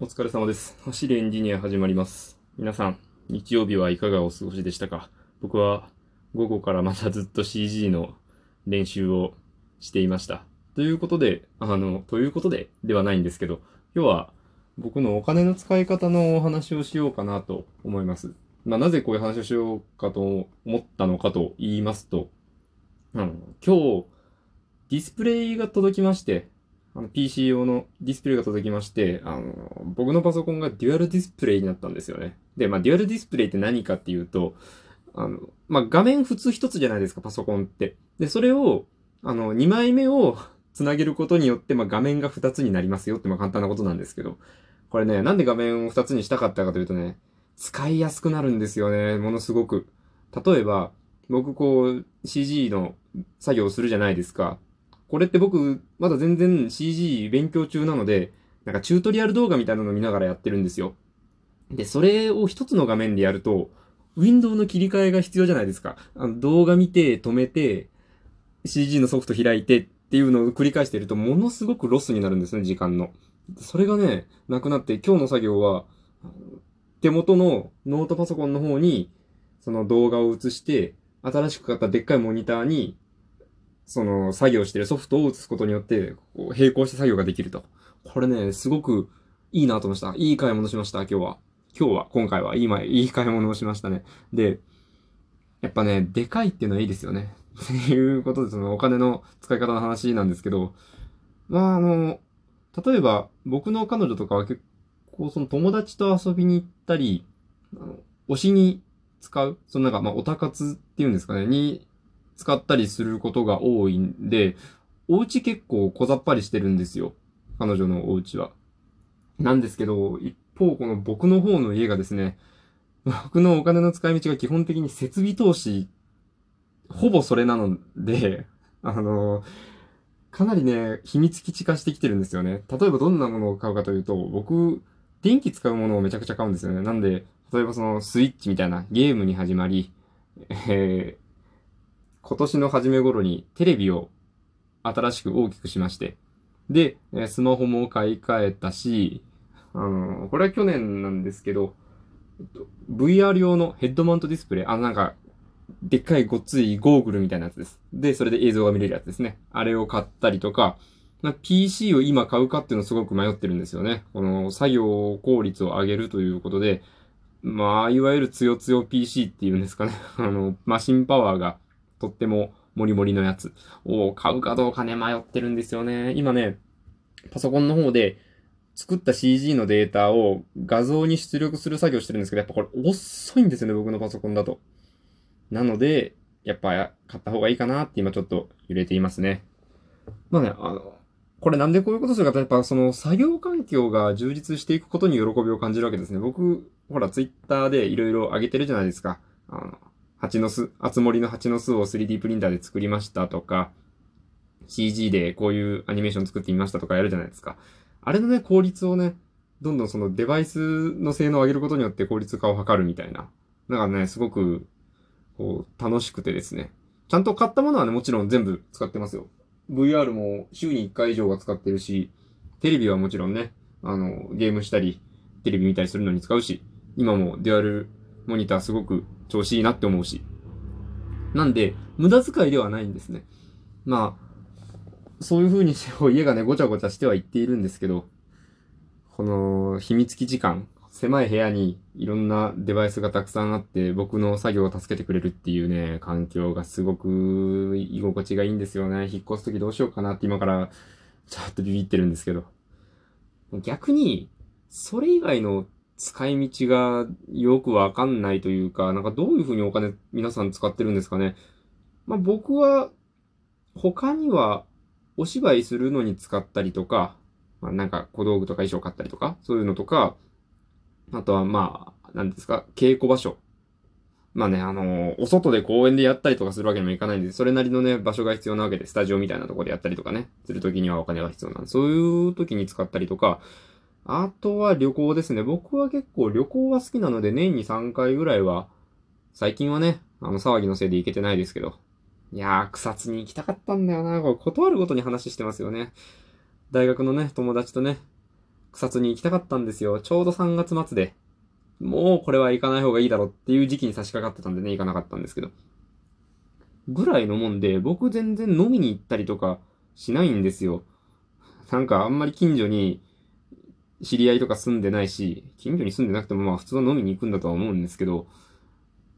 お疲れ様です。走るエンジニア始まります。皆さん、日曜日はいかがお過ごしでしたか？僕は午後からまたずっと CG の練習をしていました。ということで、あの、ということでではないんですけど、今日は僕のお金の使い方のお話をしようかなと思います。まあ、なぜこういう話をしようかと思ったのかと言いますと、あの、今日、ディスプレイが届きまして、あの PC 用のディスプレイが届きまして、あの、僕のパソコンがデュアルディスプレイになったんですよね。で、まあ、デュアルディスプレイって何かっていうと、あの、まあ、画面普通一つじゃないですか、パソコンって。で、それを、あの、2枚目をつなげることによって、まあ、画面が2つになりますよって、まあ、簡単なことなんですけど、これね、なんで画面を2つにしたかったかというとね、使いやすくなるんですよね、ものすごく。例えば、僕こう、CG の作業をするじゃないですか。これって僕、まだ全然 CG 勉強中なので、なんかチュートリアル動画みたいなのを見ながらやってるんですよ。で、それを一つの画面でやると、ウィンドウの切り替えが必要じゃないですか。あの動画見て、止めて、CG のソフト開いてっていうのを繰り返してると、ものすごくロスになるんですね、時間の。それがね、なくなって、今日の作業は、手元のノートパソコンの方に、その動画を映して、新しく買ったでっかいモニターに、その作業してるソフトを映すことによって、こう並行して作業ができると。これね、すごくいいなと思いました。いい買い物しました、今日は。今日は、今回はいい前、いい買い物をしましたね。で、やっぱね、でかいっていうのはいいですよね。っていうことで、そのお金の使い方の話なんですけど、まあ、あの、例えば、僕の彼女とかは結構、その友達と遊びに行ったり、あの推しに使う、そのなんか、まあ、オタ活っていうんですかね、に使ったりすることが多いんで、お家結構小ざっぱりしてるんですよ。彼女のお家は。なんですけど、一方、この僕の方の家がですね、僕のお金の使い道が基本的に設備投資、ほぼそれなので、あの、かなりね、秘密基地化してきてるんですよね。例えばどんなものを買うかというと、僕、電気使うものをめちゃくちゃ買うんですよね。なんで、例えばそのスイッチみたいなゲームに始まり、え、今年の初め頃にテレビを新しく大きくしまして、で、スマホも買い替えたし、あのこれは去年なんですけど、VR 用のヘッドマウントディスプレイ、あのなんか、でっかいごっついゴーグルみたいなやつです。で、それで映像が見れるやつですね。あれを買ったりとか、まあ PC を今買うかっていうのすごく迷ってるんですよね。この作業効率を上げるということで、まあ、いわゆるつよつよ PC っていうんですかね。あの、マシンパワーがとってもモリモリのやつを買うかどうかね、迷ってるんですよね。今ね、パソコンの方で作った CG のデータを画像に出力する作業してるんですけど、やっぱこれ遅いんですよね、僕のパソコンだと。なので、やっぱ買った方がいいかなって今ちょっと揺れていますね。まあね、あの、これなんでこういうことするかって、やっぱその作業環境が充実していくことに喜びを感じるわけですね。僕、ほら、ツイッターでいろいろ上げてるじゃないですか。あの、蜂の巣、あつ森の蜂の巣を 3D プリンターで作りましたとか、CG でこういうアニメーション作ってみましたとかやるじゃないですか。あれのね、効率をね、どんどんそのデバイスの性能を上げることによって効率化を図るみたいな。だからね、すごく、こう、楽しくてですね。ちゃんと買ったものはね、もちろん全部使ってますよ。VR も週に1回以上は使ってるし、テレビはもちろんね、あの、ゲームしたり、テレビ見たりするのに使うし、今もデュアルモニターすごく調子いいなって思うし。なんで、無駄遣いではないんですね。まあ、そういう風にして家がね、ごちゃごちゃしてはいっているんですけど、この秘密基地感、狭い部屋にいろんなデバイスがたくさんあって、僕の作業を助けてくれるっていうね、環境がすごく居心地がいいんですよね。引っ越すときどうしようかなって今からちょっとビビってるんですけど。逆に、それ以外の使い道がよくわかんないというか、なんかどういう風にお金皆さん使ってるんですかね。まあ僕は、他にはお芝居するのに使ったりとか、まあなんか小道具とか衣装買ったりとか、そういうのとか、あとはまあ、なんですか、稽古場所。まあね、あのお外で公園でやったりとかするわけにもいかないんで、それなりのね、場所が必要なわけで、スタジオみたいなところでやったりとかね、するときにはお金が必要なんで、そういう時に使ったりとか、あとは旅行ですね。僕は結構旅行は好きなので、年に3回ぐらいは、最近はね、あの騒ぎのせいで行けてないですけど、いやー、草津に行きたかったんだよな。これ断るごとに話してますよね。大学のね、友達とね、草津に行きたかったんですよ。ちょうど3月末で。もうこれは行かない方がいいだろうっていう時期に差し掛かってたんでね、行かなかったんですけど。ぐらいのもんで、僕全然飲みに行ったりとかしないんですよ。なんかあんまり近所に知り合いとか住んでないし、近所に住んでなくてもまあ普通の飲みに行くんだとは思うんですけど、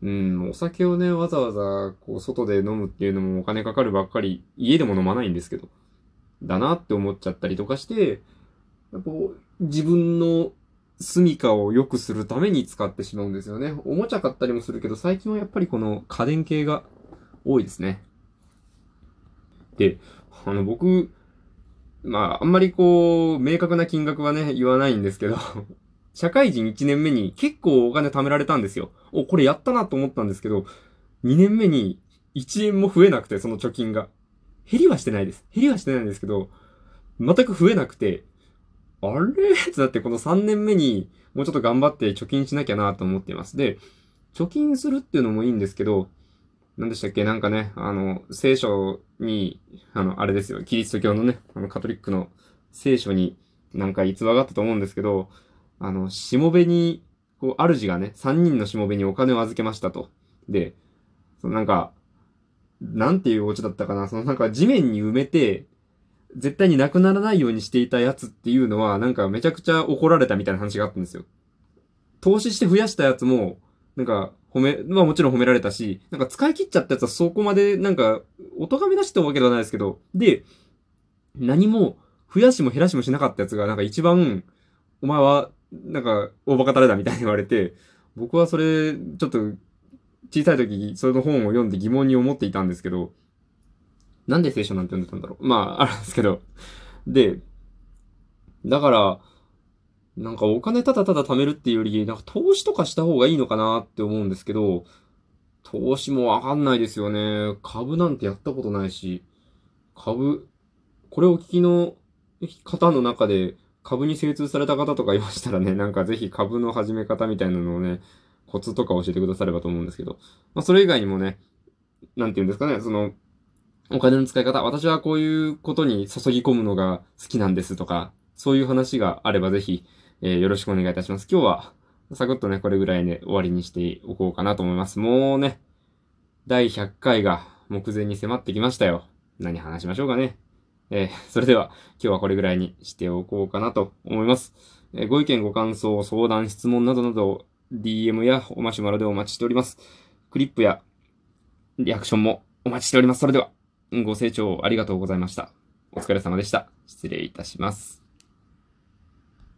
うん、お酒をね、わざわざこう外で飲むっていうのもお金かかるばっかり、家でも飲まないんですけど、だなって思っちゃったりとかして、こう自分の住処を良くするために使ってしまうんですよね。おもちゃ買ったりもするけど、最近はやっぱりこの家電系が多いですね。で、あの僕、まあ、あんまりこう、明確な金額はね、言わないんですけど 社会人1年目に結構お金貯められたんですよ。お、これやったなと思ったんですけど、2年目に1円も増えなくて、その貯金が。減りはしてないです。減りはしてないんですけど、全く増えなくて、あれ？ってなってこの3年目にもうちょっと頑張って貯金しなきゃなと思っています。で、貯金するっていうのもいいんですけど、何でしたっけ？なんかね、あの、聖書に、あの、あれですよ、キリスト教のね、あの、カトリックの聖書になんか逸話があったと思うんですけど、あの、しもべに、こう、主がね、三人のしもべにお金を預けましたと。で、そのなんか、なんていうお家だったかな、そのなんか地面に埋めて、絶対になくならないようにしていたやつっていうのは、なんかめちゃくちゃ怒られたみたいな話があったんですよ。投資して増やしたやつも、なんか、褒め、まあもちろん褒められたし、なんか使い切っちゃったやつはそこまで、なんか、お咎め出してたわけではないですけど、で、何も増やしも減らしもしなかったやつが、なんか一番、お前は、なんか、大バカタレだみたいに言われて、僕はそれ、ちょっと、小さい時、その本を読んで疑問に思っていたんですけど、なんで聖書なんて読んでたんだろうまあ、あるんですけど。で、だから、なんかお金ただただ貯めるっていうより、なんか投資とかした方がいいのかなって思うんですけど、投資もわかんないですよね。株なんてやったことないし、株、これを聞きの方の中で株に精通された方とかいましたらね、なんかぜひ株の始め方みたいなのをね、コツとか教えてくださればと思うんですけど、まあそれ以外にもね、なんて言うんですかね、その、お金の使い方、私はこういうことに注ぎ込むのが好きなんですとか、そういう話があればぜひ、えー、よろしくお願いいたします。今日は、サクッとね、これぐらいで、ね、終わりにしておこうかなと思います。もうね、第100回が目前に迫ってきましたよ。何話しましょうかね。えー、それでは、今日はこれぐらいにしておこうかなと思います。えー、ご意見、ご感想、相談、質問などなど、DM やおマシュマロでお待ちしております。クリップやリアクションもお待ちしております。それでは、ご清聴ありがとうございました。お疲れ様でした。失礼いたします。